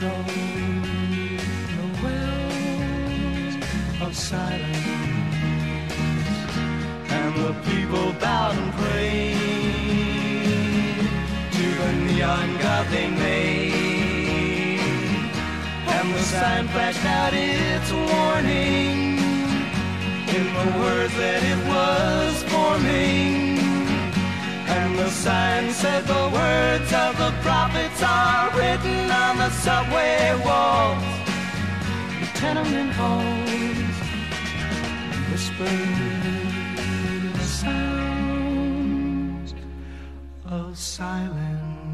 the wells of silence and the people bowed and prayed to the neon god they made. And the sign flashed out its warning in the words that it was forming. And the sign said the words of the prophets are written on the subway walls, the tenement halls, whispered sounds of silence.